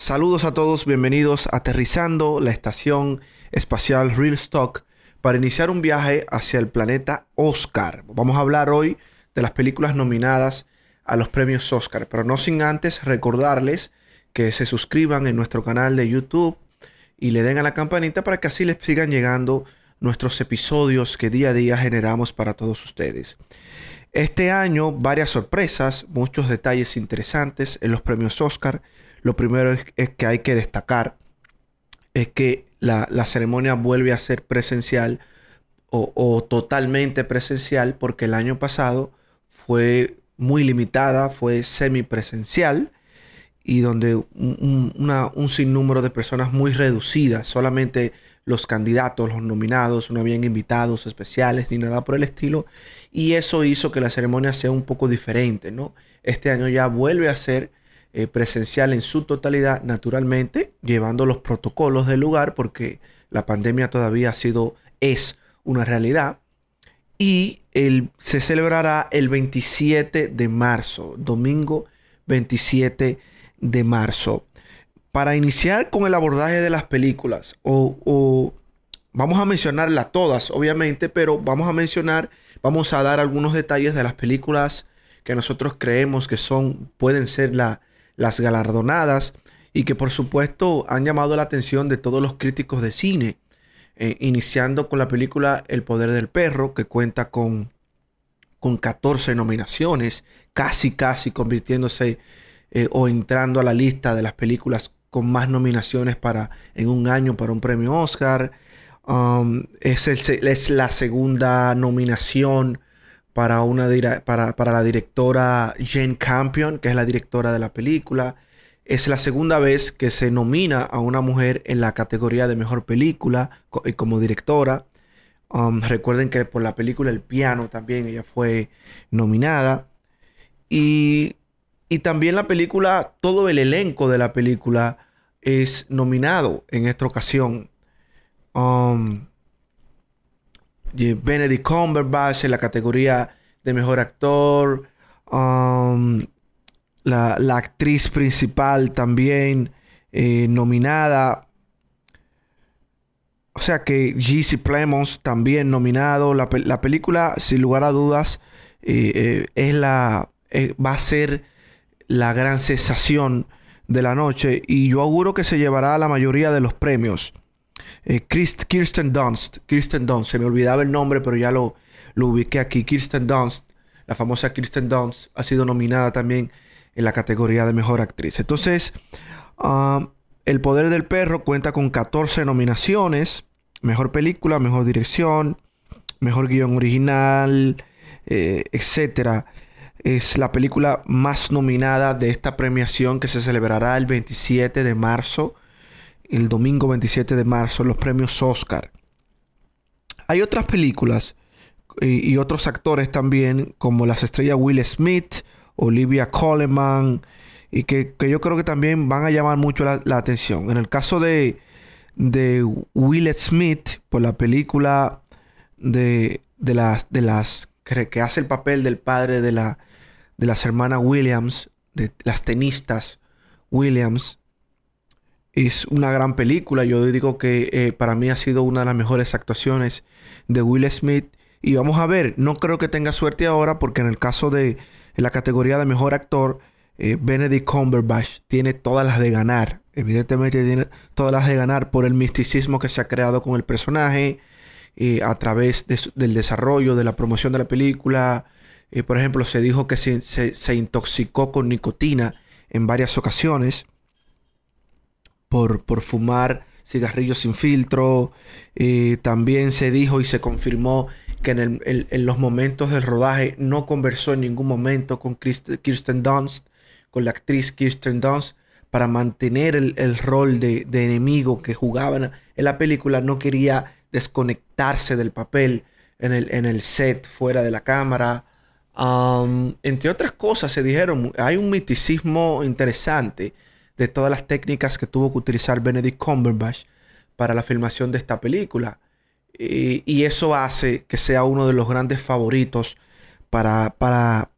Saludos a todos, bienvenidos a aterrizando la estación espacial Real Stock para iniciar un viaje hacia el planeta Oscar. Vamos a hablar hoy de las películas nominadas a los premios Oscar, pero no sin antes recordarles que se suscriban en nuestro canal de YouTube y le den a la campanita para que así les sigan llegando nuestros episodios que día a día generamos para todos ustedes. Este año varias sorpresas, muchos detalles interesantes en los premios Oscar lo primero es, que hay que destacar es que la, ceremonia vuelve a ser presencial o, totalmente presencial porque el año pasado fue muy limitada, fue semipresencial y donde un, un sinnúmero de personas muy reducidas, solamente los candidatos, los nominados, no habían invitados especiales ni nada por el estilo. Y eso hizo que la ceremonia sea un poco diferente, ¿no? Este año ya vuelve a ser eh, presencial en su totalidad, naturalmente, llevando los protocolos del lugar, porque la pandemia todavía ha sido, es una realidad. Y el, se celebrará el 27 de marzo, domingo 27 de marzo. Para iniciar con el abordaje de las películas, o, vamos a mencionarlas todas, obviamente, pero vamos a mencionar, vamos a dar algunos detalles de las películas que nosotros creemos que son, pueden ser la, las galardonadas y que por supuesto han llamado la atención de todos los críticos de cine, eh, iniciando con la película El Poder del Perro, que cuenta con, con 14 nominaciones, casi casi convirtiéndose eh, o entrando a la lista de las películas con más nominaciones para en un año para un premio Oscar. Um, es, es, la segunda nominación para, una, para, para la directora Jane Campion, que es la directora de la película. Es la segunda vez que se nomina a una mujer en la categoría de mejor película eh, como directora. Um, recuerden que por la película El piano también ella fue nominada. Y, y, también la película, todo el elenco de la película es nominado en esta ocasión. Um, Benedict Cumberbatch en la categoría de mejor actor. Um, la, actriz principal también eh, nominada. O sea que G.C. Plemons también nominado. La, película, sin lugar a dudas, eh, eh, es la, va a ser la gran sensación de la noche. Y yo auguro que se llevará la mayoría de los premios. Eh, Kirsten Dunst, Kirsten Dunst, se me olvidaba el nombre, pero ya lo, lo ubiqué aquí. Kirsten Dunst, la famosa Kirsten Dunst, ha sido nominada también en la categoría de mejor actriz. Entonces, um, El Poder del Perro cuenta con 14 nominaciones: mejor película, mejor dirección, mejor guion original, eh, etcétera. Es la película más nominada de esta premiación que se celebrará el 27 de marzo el domingo 27 de marzo los premios Oscar. Hay otras películas y, otros actores también, como las estrellas Will Smith, Olivia Coleman, y que, yo creo que también van a llamar mucho la, atención. En el caso de, de, Will Smith, por la película de, de las, de las que, hace el papel del padre de, la, de las hermanas Williams, de las tenistas Williams, es una gran película. Yo digo que eh, para mí ha sido una de las mejores actuaciones de Will Smith. Y vamos a ver, no creo que tenga suerte ahora porque en el caso de la categoría de mejor actor, eh, Benedict Cumberbatch tiene todas las de ganar. Evidentemente tiene todas las de ganar por el misticismo que se ha creado con el personaje, eh, a través del desarrollo, de la promoción de la película. por ejemplo, se dijo que se intoxicó con nicotina en varias ocasiones por, por fumar cigarrillos sin filtro. Eh, también se dijo y se confirmó que en, los momentos del rodaje no conversó en ningún momento con Kirsten Dunst, con la actriz Kirsten Dunst, para mantener el, rol de, enemigo que jugaban en la película. No quería desconectarse del papel en el, en el set, fuera de la cámara. Entre otras cosas, se dijeron, hay un miticismo interesante de todas las técnicas que tuvo que utilizar Benedict Cumberbatch para la filmación de esta película. Y, eso hace que sea uno de los grandes favoritos para, para,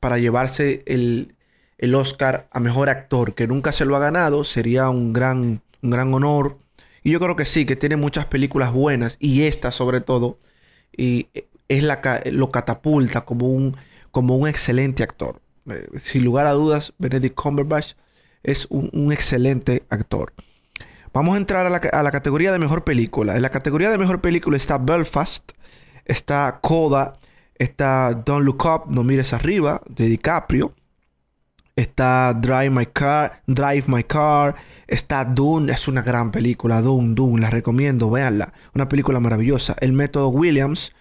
para llevarse el, el Oscar a Mejor Actor, que nunca se lo ha ganado, sería un gran, un gran honor. Y yo creo que sí, que tiene muchas películas buenas, y esta sobre todo, y es la, lo catapulta como un, como un excelente actor. Eh, sin lugar a dudas, Benedict Cumberbatch es un, excelente actor. Vamos a entrar a la, a la, categoría de mejor película. En la categoría de mejor película está Belfast, está Coda, está Don't Look Up, No Mires Arriba, de DiCaprio. Está Drive My Car, Drive My Car. Está Dune, es una gran película. Dune, Dune, la recomiendo, véanla. Una película maravillosa. El método Williams,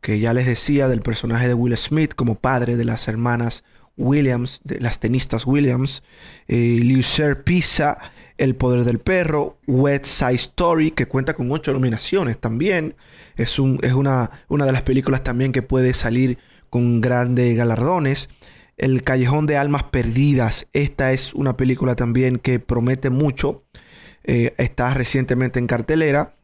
que ya les decía del personaje de Will Smith como padre de las hermanas Williams, de las tenistas Williams. Eh, Pizza, El Poder del Perro. Wet Side Story, que cuenta con ocho nominaciones también. Es, un, es una, una de las películas también que puede salir con grandes galardones. El Callejón de Almas Perdidas. Esta es una película también que promete mucho. Eh, está recientemente en cartelera.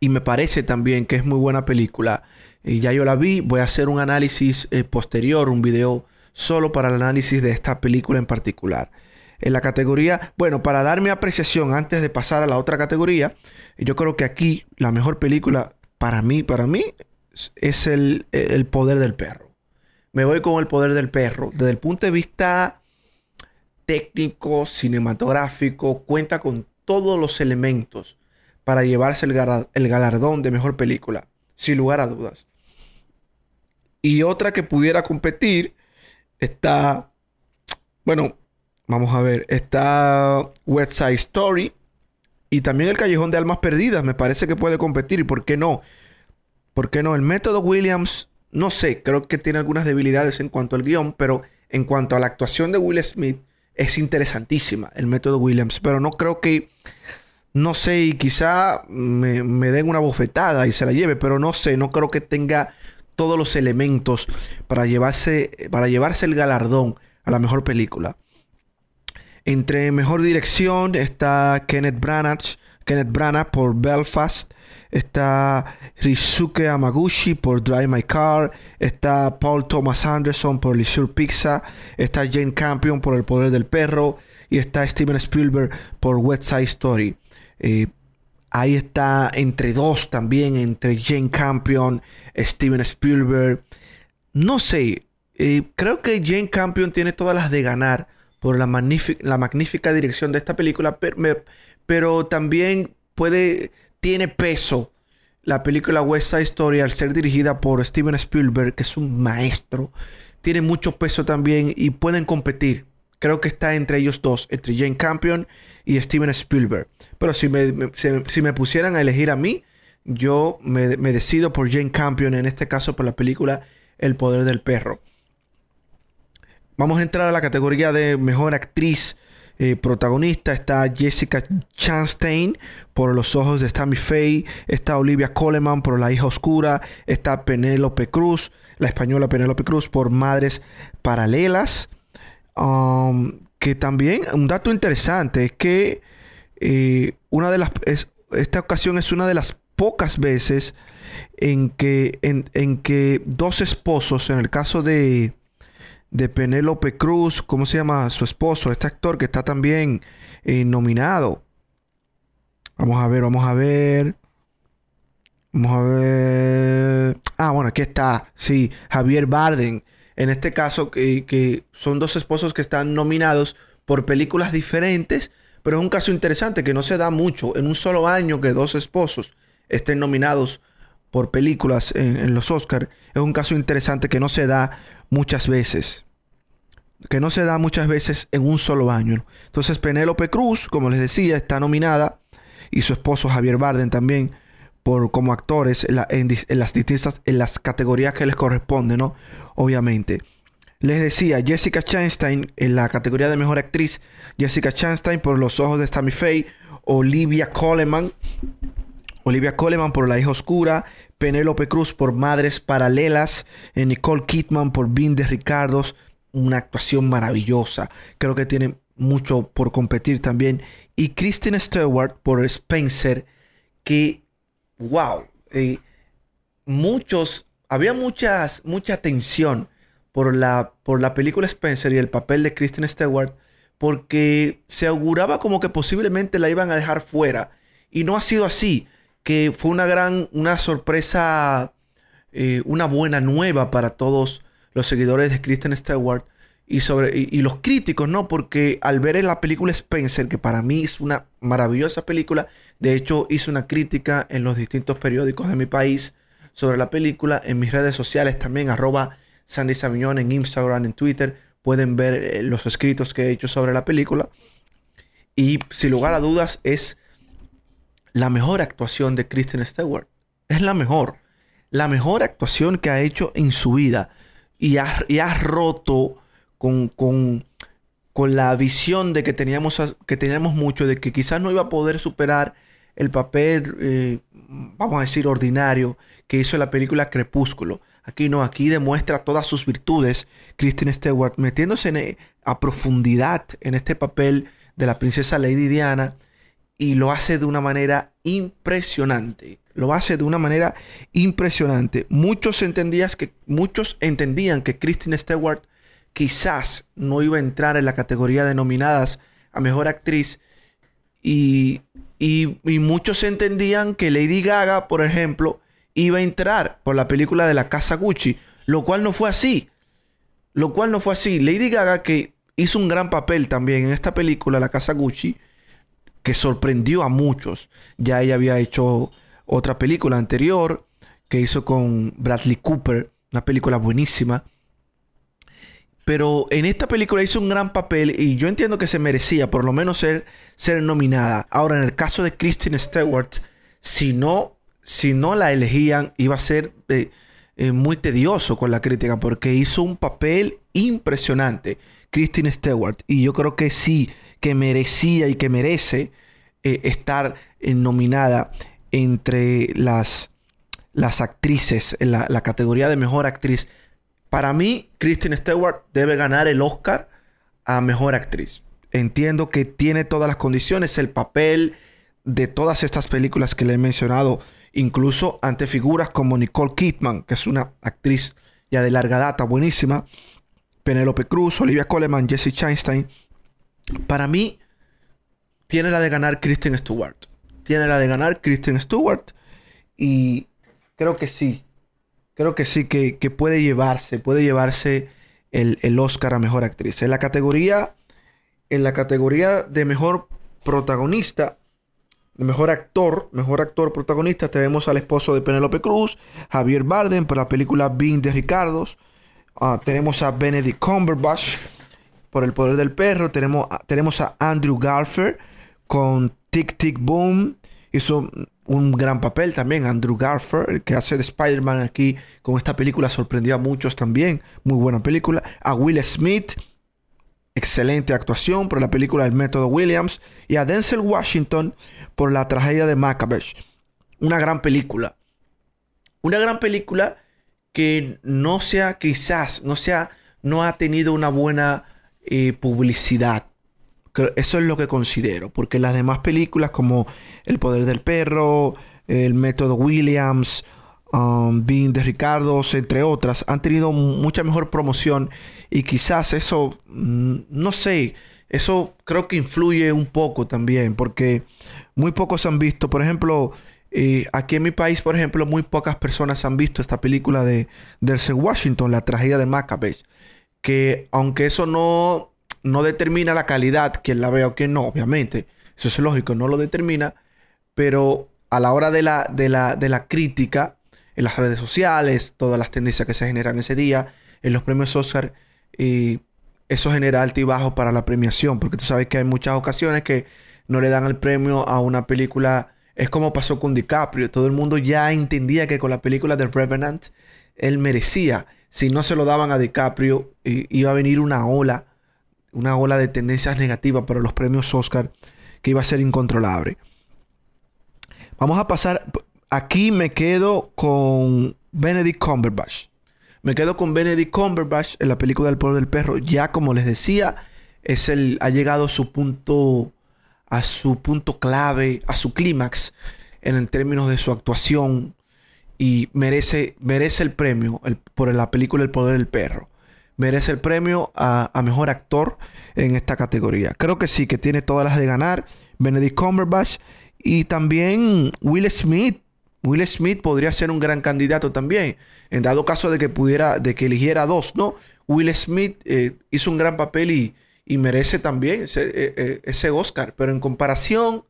Y me parece también que es muy buena película. Y ya yo la vi. Voy a hacer un análisis eh, posterior, un video solo para el análisis de esta película en particular. En la categoría, bueno, para dar mi apreciación antes de pasar a la otra categoría, yo creo que aquí la mejor película para mí, para mí, es el, el poder del perro me voy con el poder del perro. Desde el punto de vista técnico, cinematográfico, cuenta con todos los elementos para llevarse el, galardón de mejor película, sin lugar a dudas. Y otra que pudiera competir está, bueno, vamos a ver, está West Side Story y también El Callejón de Almas Perdidas, me parece que puede competir, ¿por qué no? ¿Por qué no? El método Williams no sé, creo que tiene algunas debilidades en cuanto al guion, pero en cuanto a la actuación de Will Smith, es interesantísima el método Williams, pero no creo que, no sé, y quizá me, me den una bofetada y se la lleve, pero no sé, no creo que tenga todos los elementos para llevarse, para llevarse el galardón a la mejor película. Entre mejor dirección está Kenneth Branagh, Kenneth Branagh por Belfast, está Rizuke Amaguchi por Drive My Car, está Paul Thomas Anderson por Leisure Pizza, está Jane Campion por El Poder del Perro y está Steven Spielberg por West Side Story. Eh, ahí está entre dos también, entre Jane Campion, Steven Spielberg. No sé, eh, creo que Jane Campion tiene todas las de ganar por la, magnífica dirección de esta película, pero también puede tiene peso la película West Side Story al ser dirigida por Steven Spielberg, que es un maestro. Tiene mucho peso también y pueden competir. Creo que está entre ellos dos, entre Jane Campion y Steven Spielberg. Pero si me, si, me pusieran a elegir a mí, yo me, decido por Jane Campion, en este caso por la película El Poder del Perro. Vamos a entrar a la categoría de Mejor Actriz eh, protagonista está Jessica Chastain por Los ojos de Tammy Faye, está Olivia Coleman por La hija oscura, está Penélope Cruz, la española Penélope Cruz por Madres Paralelas. Um, que también un dato interesante es que eh, una de las esta ocasión es una de las pocas veces en que en que dos esposos en el caso de de Penélope Cruz, ¿cómo se llama su esposo? Este actor que está también eh, nominado. Vamos a ver, vamos a ver. Vamos a ver. Ah, bueno, aquí está. Sí, Javier Barden. En este caso, que, son dos esposos que están nominados por películas diferentes, pero es un caso interesante que no se da mucho. En un solo año que dos esposos estén nominados por películas en, los Oscars. Es un caso interesante que no se da muchas veces. Que no se da muchas veces en un solo año. Entonces Penélope Cruz, como les decía, está nominada. Y su esposo Javier Barden también como actores en, las distintas en las categorías que les corresponden, ¿no? Obviamente. Les decía, Jessica Chastain en la categoría de mejor actriz, Jessica Chastain por Los ojos de Tammy Faye, Olivia Coleman Olivia Coleman por La hija oscura, Penélope Cruz por Madres Paralelas, eh, Nicole Kidman por Bean de Ricardos, una actuación maravillosa. Creo que tiene mucho por competir también. Y Kristen Stewart por Spencer, que, wow, eh, muchos, había muchas, mucha tensión por la, por la película Spencer y el papel de Kristen Stewart porque se auguraba como que posiblemente la iban a dejar fuera. Y no ha sido así, que fue una gran, una sorpresa, eh, una buena nueva para todos los seguidores de Kristen Stewart y, sobre, y, los críticos, ¿no? Porque al ver la película Spencer, que para mí es una maravillosa película, de hecho hice una crítica en los distintos periódicos de mi país sobre la película, en mis redes sociales también, arroba Sandy Saviñón en Instagram, en Twitter, pueden ver eh, los escritos que he hecho sobre la película. Y sin lugar a dudas es la mejor actuación de Kristen Stewart. Es la mejor. La mejor actuación que ha hecho en su vida. Y ha, y ha roto con, con, con, la visión de que teníamos, que teníamos mucho, de que quizás no iba a poder superar el papel, eh, vamos a decir, ordinario que hizo la película Crepúsculo. Aquí no, aquí demuestra todas sus virtudes. Kristen Stewart metiéndose e, a profundidad en este papel de la princesa Lady Diana y lo hace de una manera impresionante. Lo hace de una manera impresionante. Muchos, entendías que, muchos entendían que Kristen Stewart quizás no iba a entrar en la categoría de nominadas a mejor actriz. Y, y, y muchos entendían que Lady Gaga, por ejemplo, iba a entrar por la película de la casa Gucci, lo cual no fue así. Lo cual no fue así. Lady Gaga, que hizo un gran papel también en esta película, La Casa Gucci, que sorprendió a muchos. Ya ella había hecho otra película anterior que hizo con Bradley Cooper, una película buenísima. Pero en esta película hizo un gran papel y yo entiendo que se merecía por lo menos ser, ser nominada. Ahora, en el caso de Kristen Stewart, si no si no la elegían, iba a ser eh, eh, muy tedioso con la crítica porque hizo un papel impresionante, Christine Stewart. Y yo creo que sí, que merecía y que merece eh, estar nominada entre las, las actrices en la, categoría de mejor actriz. Para mí, Christine Stewart debe ganar el Oscar a mejor actriz. Entiendo que tiene todas las condiciones, el papel de todas estas películas que le he mencionado incluso ante figuras como Nicole Kidman, que es una actriz ya de larga data, buenísima, Penelope Cruz, Olivia Coleman, Jesse Chastain. Para mí, tiene la de ganar Kristen Stewart. Tiene la de ganar Kristen Stewart. Y creo que sí. Creo que sí, que, puede llevarse, puede llevarse el, el, Oscar a Mejor Actriz. En la categoría, en la categoría de Mejor Protagonista, mejor actor, mejor actor protagonista, tenemos al esposo de Penélope Cruz, Javier Bardem, por la película Bean de Ricardos. Ah, tenemos a Benedict Cumberbatch por El Poder del Perro. Tenemos, tenemos a Andrew Garfield con Tic Tic Boom. Hizo un gran papel también, Andrew Garfield, el que hace de Spider-Man aquí con esta película, sorprendió a muchos también. Muy buena película. A Will Smith excelente actuación por la película El Método Williams y a Denzel Washington por la tragedia de Macbeth. Una gran película. Una gran película que no sea quizás, no sea, no ha tenido una buena eh, publicidad. Eso es lo que considero, porque las demás películas como El Poder del Perro, El Método Williams, um, de Ricardo, entre otras, han tenido mucha mejor promoción y quizás eso, mm, no sé, eso creo que influye un poco también, porque muy pocos han visto, por ejemplo, eh, aquí en mi país, por ejemplo, muy pocas personas han visto esta película de Denzel Washington, la tragedia de Macbeth, que aunque eso no, no determina la calidad, quien la vea o quien no, obviamente, eso es lógico, no lo determina, pero a la hora de la, de la, de la crítica, en las redes sociales, todas las tendencias que se generan ese día, en los premios Oscar, y eso genera bajo para la premiación, porque tú sabes que hay muchas ocasiones que no le dan el premio a una película. Es como pasó con DiCaprio. Todo el mundo ya entendía que con la película de Revenant él merecía. Si no se lo daban a DiCaprio, iba a venir una ola, una ola de tendencias negativas para los premios Oscar que iba a ser incontrolable. Vamos a pasar. Aquí me quedo con Benedict Cumberbatch. Me quedo con Benedict Cumberbatch en la película del pueblo del perro. Ya como les decía, es el, ha llegado a su punto, a su punto clave, a su clímax en el términos de su actuación y merece, merece el premio por la película El poder del perro. Merece el premio a, mejor actor en esta categoría. Creo que sí, que tiene todas las de ganar. Benedict Cumberbatch y también Will Smith. Will Smith podría ser un gran candidato también. En dado caso de que pudiera, de que eligiera dos, ¿no? Will Smith eh, hizo un gran papel y, merece también ese, eh, eh, ese, Oscar. Pero en comparación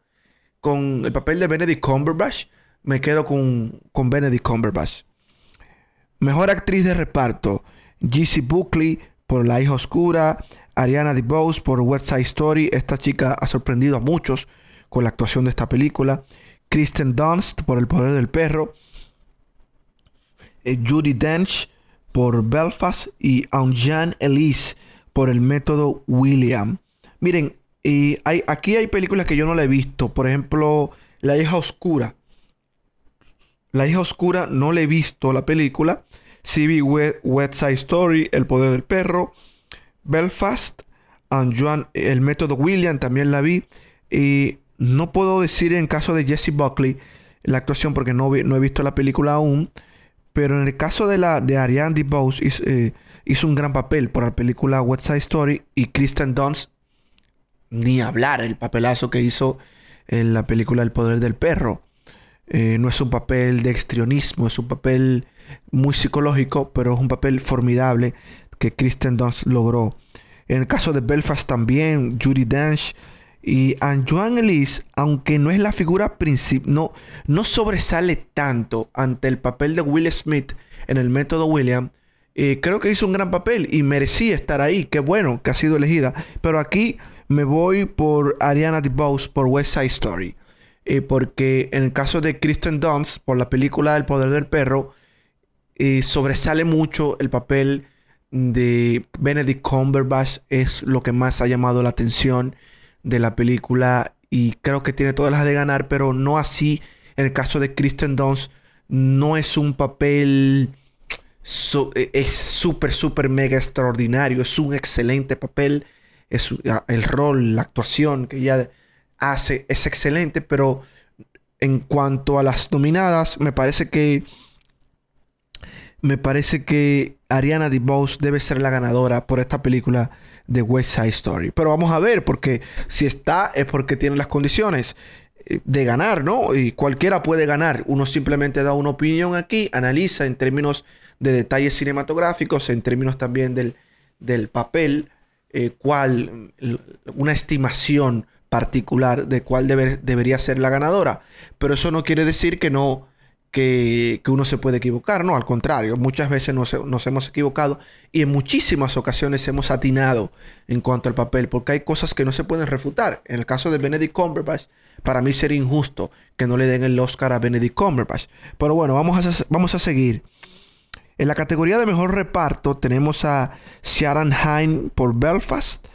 con el papel de Benedict Cumberbatch, me quedo con, con Benedict Cumberbatch. Mejor actriz de reparto. G.C. Buckley por La hija oscura, Ariana DeBose por West Side Story. Esta chica ha sorprendido a muchos con la actuación de esta película. Kristen Dunst por El poder del perro. Eh, Judy Dench por Belfast y Jean Elise por El método William. Miren, y hay, aquí hay películas que yo no la he visto. Por ejemplo, La hija oscura. La hija oscura no la he visto la película. CB West Side Story, El Poder del Perro, Belfast, and El Método William, también la vi. Y no puedo decir en caso de Jesse Buckley la actuación porque no, no he visto la película aún. Pero en el caso de la de Ariane DeBose hizo, eh, hizo un gran papel por la película West Side Story y Kristen Dunst ni hablar el papelazo que hizo en la película El Poder del Perro. Eh, no es un papel de extrionismo, es un papel muy psicológico, pero es un papel formidable que Kristen Dunst logró. En el caso de Belfast también, Judy Dench y Antoine Elise, aunque no es la figura principal, no, no sobresale tanto ante el papel de Will Smith en el método William. Eh, creo que hizo un gran papel y merecía estar ahí. Qué bueno que ha sido elegida. Pero aquí me voy por Ariana DeBose por West Side Story. Eh, porque en el caso de Kristen Dunst, por la película El Poder del Perro, sobresale mucho el papel de Benedict Cumberbatch. Es lo que más ha llamado la atención de la película. Y creo que tiene todas las de ganar, pero no así en el caso de Kristen Dunst. No es un papel... E, es súper, súper mega extraordinario. Es un excelente papel. Es el rol, la actuación que ella hace es excelente, pero en cuanto a las nominadas, me parece que me parece que Ariana DeBose debe ser la ganadora por esta película de West Side Story. Pero vamos a ver, porque si está es porque tiene las condiciones eh, de ganar, ¿no? Y cualquiera puede ganar. Uno simplemente da una opinión aquí, analiza en términos de detalles cinematográficos, en términos también del, del papel, eh, cuál, una estimación particular de cuál debería ser la ganadora. Pero eso no quiere decir que no que, uno se puede equivocar, no, al contrario, muchas veces nos, hemos equivocado y en muchísimas ocasiones hemos atinado en cuanto al papel, porque hay cosas que no se pueden refutar. En el caso de Benedict Cumberbatch, para mí sería injusto que no le den el Oscar a Benedict Cumberbatch. Pero bueno, vamos a, vamos a seguir. En la categoría de mejor reparto tenemos a Sharon Hine por Belfast,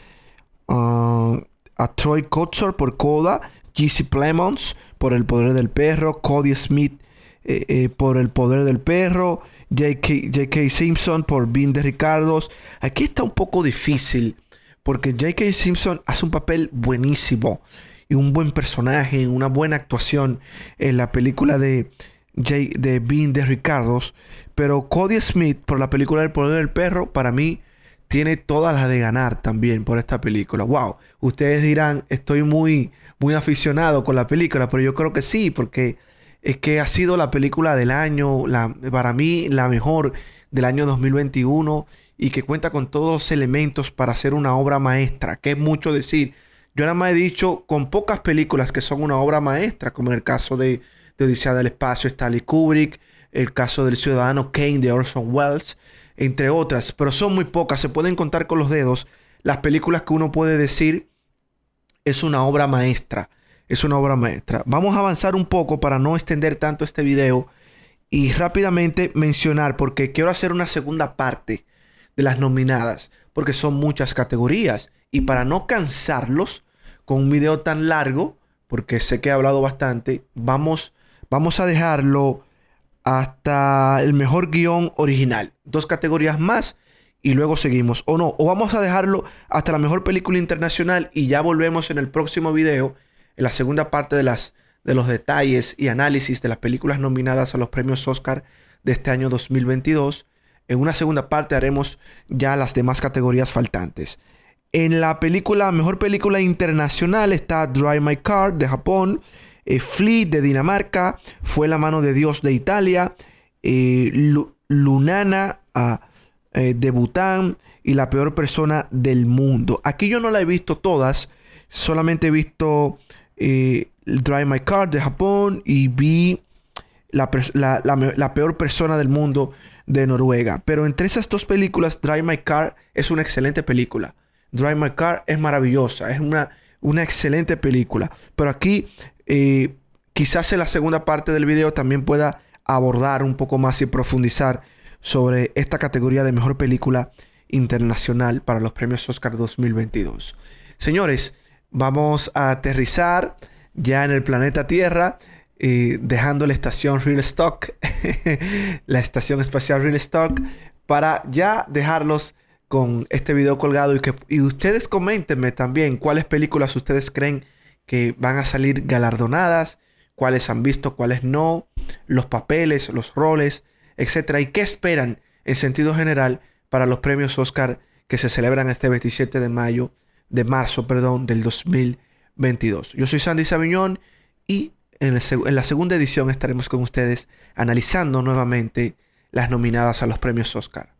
uh, a Troy Kotsur por Coda, Jesse Plemons por El Poder del Perro, Cody Smith eh, eh, por El Poder del Perro, J.K. Simpson por Bean de Ricardos. Aquí está un poco difícil porque J.K. Simpson hace un papel buenísimo y un buen personaje, una buena actuación en la película de, J, de Bean de Ricardos. Pero Cody Smith por la película del Poder del Perro, para mí tiene todas las de ganar también por esta película. Wow, ustedes dirán, estoy muy, muy aficionado con la película, pero yo creo que sí, porque es que ha sido la película del año, la, para mí la mejor del año 2021 y que cuenta con todos los elementos para hacer una obra maestra, que es mucho decir. Yo nada más he dicho con pocas películas que son una obra maestra, como en el caso de, de Odisea del Espacio, Stanley Kubrick, el caso del Ciudadano Kane de Orson Welles, entre otras, pero son muy pocas, se pueden contar con los dedos las películas que uno puede decir es una obra maestra es una obra maestra. Vamos a avanzar un poco para no extender tanto este video y rápidamente mencionar porque quiero hacer una segunda parte de las nominadas porque son muchas categorías. Y para no cansarlos con un video tan largo porque sé que he hablado bastante vamos vamos a dejarlo hasta el mejor guion original. Dos categorías más y luego seguimos. O no o vamos a dejarlo hasta la mejor película internacional y ya volvemos en el próximo video en la segunda parte de, las, de los detalles y análisis de las películas nominadas a los premios Oscar de este año 2022. En una segunda parte haremos ya las demás categorías faltantes. En la película, mejor película internacional está Drive My Car de Japón, eh, Fleet de Dinamarca, Fue la mano de Dios de Italia, eh, Lunana ah, eh, de Bután y La peor persona del mundo. Aquí yo no la he visto todas, solamente he visto Drive My Car de Japón y vi la, peor persona del mundo de Noruega. Pero entre esas dos películas, Drive My Car es una excelente película. Drive My Car es maravillosa, es una, una excelente película. Pero aquí, eh, quizás en la segunda parte del video también pueda abordar un poco más y profundizar sobre esta categoría de mejor película internacional para los premios Oscar 2022. Señores, vamos a aterrizar ya en el planeta Tierra, eh, dejando la estación Real Stock, la estación espacial Real Stock, para ya dejarlos con este video colgado y que y ustedes comentenme también cuáles películas ustedes creen que van a salir galardonadas, cuáles han visto, cuáles no, los papeles, los roles, etcétera, y qué esperan en sentido general para los premios Oscar que se celebran este 27 de mayo, de marzo, perdón, del 2022. Yo soy Sandy Sabiñón y en, en la segunda edición estaremos con ustedes analizando nuevamente las nominadas a los premios Oscar.